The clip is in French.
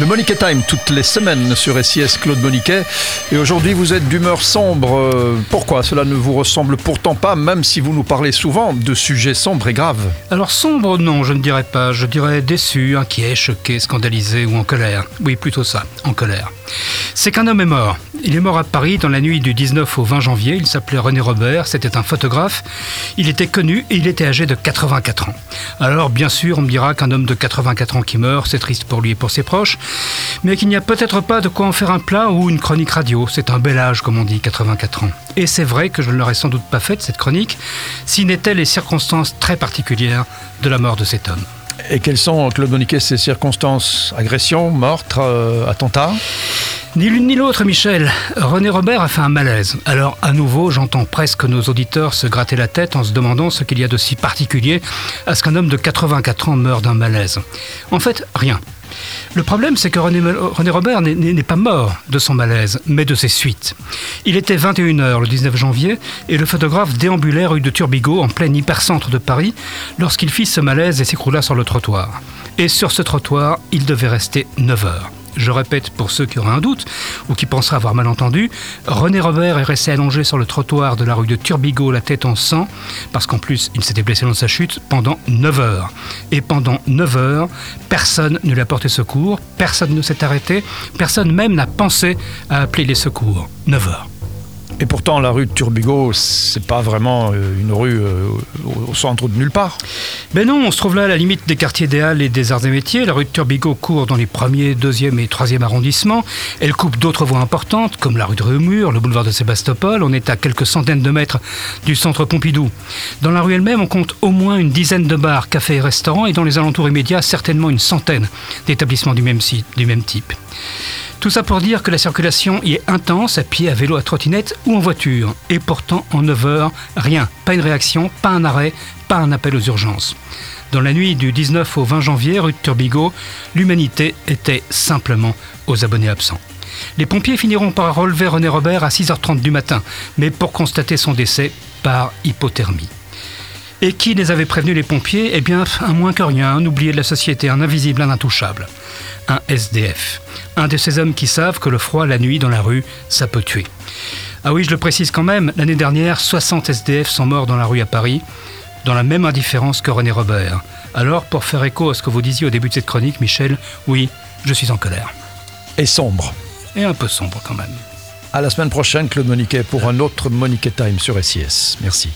Le Moniquet Time, toutes les semaines sur SIS Claude Moniquet. Et aujourd'hui, vous êtes d'humeur sombre. Euh, Pourquoi Cela ne vous ressemble pourtant pas, même si vous nous parlez souvent de sujets sombres et graves. Alors sombre, non, je ne dirais pas. Je dirais déçu, inquiet, choqué, scandalisé ou en colère. Oui, plutôt ça, en colère. C'est qu'un homme est mort. Il est mort à Paris dans la nuit du 19 au 20 janvier. Il s'appelait René Robert, c'était un photographe. Il était connu et il était âgé de 84 ans. Alors, bien sûr, on me dira qu'un homme de 84 ans qui meurt, c'est triste pour lui et pour ses proches, mais qu'il n'y a peut-être pas de quoi en faire un plat ou une chronique radio. C'est un bel âge, comme on dit, 84 ans. Et c'est vrai que je ne l'aurais sans doute pas faite, cette chronique, si n'étaient les circonstances très particulières de la mort de cet homme. Et quelles sont, Claude Moniquet, ces circonstances? Agression, meurtre, euh, attentat? Ni l'une ni l'autre, Michel. René Robert a fait un malaise. Alors, à nouveau, j'entends presque nos auditeurs se gratter la tête en se demandant ce qu'il y a de si particulier à ce qu'un homme de 84 ans meure d'un malaise. En fait, rien. Le problème, c'est que René, Robert n'est pas mort de son malaise, mais de ses suites. Il était 21h le 19 janvier et le photographe déambulait rue de Turbigo en plein hypercentre de Paris lorsqu'il fit ce malaise et s'écroula sur le trottoir. Et sur ce trottoir, il devait rester 9 heures. Je répète pour ceux qui auraient un doute ou qui penseraient avoir mal entendu, René Robert est resté allongé sur le trottoir de la rue de Turbigo, la tête en sang, parce qu'en plus il s'était blessé dans sa chute pendant 9 heures. Et pendant 9 heures, personne ne lui a porté secours, personne ne s'est arrêté, personne même n'a pensé à appeler les secours. 9 heures. Et pourtant, la rue de Turbigo, c'est pas vraiment euh, une rue euh, au centre de nulle part. Ben non, on se trouve là à la limite des quartiers des Halles et des Arts et Métiers. La rue de Turbigo court dans les premiers, deuxième et troisième arrondissements. Elle coupe d'autres voies importantes, comme la rue de Réaumur, le boulevard de Sébastopol. On est à quelques centaines de mètres du centre Pompidou. Dans la rue elle-même, on compte au moins une dizaine de bars, cafés et restaurants, et dans les alentours immédiats, certainement une centaine d'établissements du même type. Tout ça pour dire que la circulation y est intense, à pied, à vélo, à trottinette ou en voiture. Et pourtant, en 9 heures, rien. Pas une réaction, pas un arrêt, pas un appel aux urgences. Dans la nuit du 19 au 20 janvier, rue de Turbigo, l'humanité était simplement aux abonnés absents. Les pompiers finiront par relever René Robert à 6h30 du matin, mais pour constater son décès par hypothermie. Et qui les avait prévenus les pompiers? Eh bien, un moins que rien, un oublié de la société, un invisible, un intouchable. Un SDF. Un de ces hommes qui savent que le froid la nuit dans la rue, ça peut tuer. Ah oui, je le précise quand même, l'année dernière, 60 SDF sont morts dans la rue à Paris, dans la même indifférence que René Robert. Alors, pour faire écho à ce que vous disiez au début de cette chronique, Michel, oui, je suis en colère. Et sombre. Et un peu sombre quand même. À la semaine prochaine, Claude Moniquet, pour un autre Moniquet Time sur SIS. Merci.